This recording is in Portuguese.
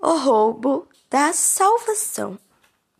o roubo da salvação.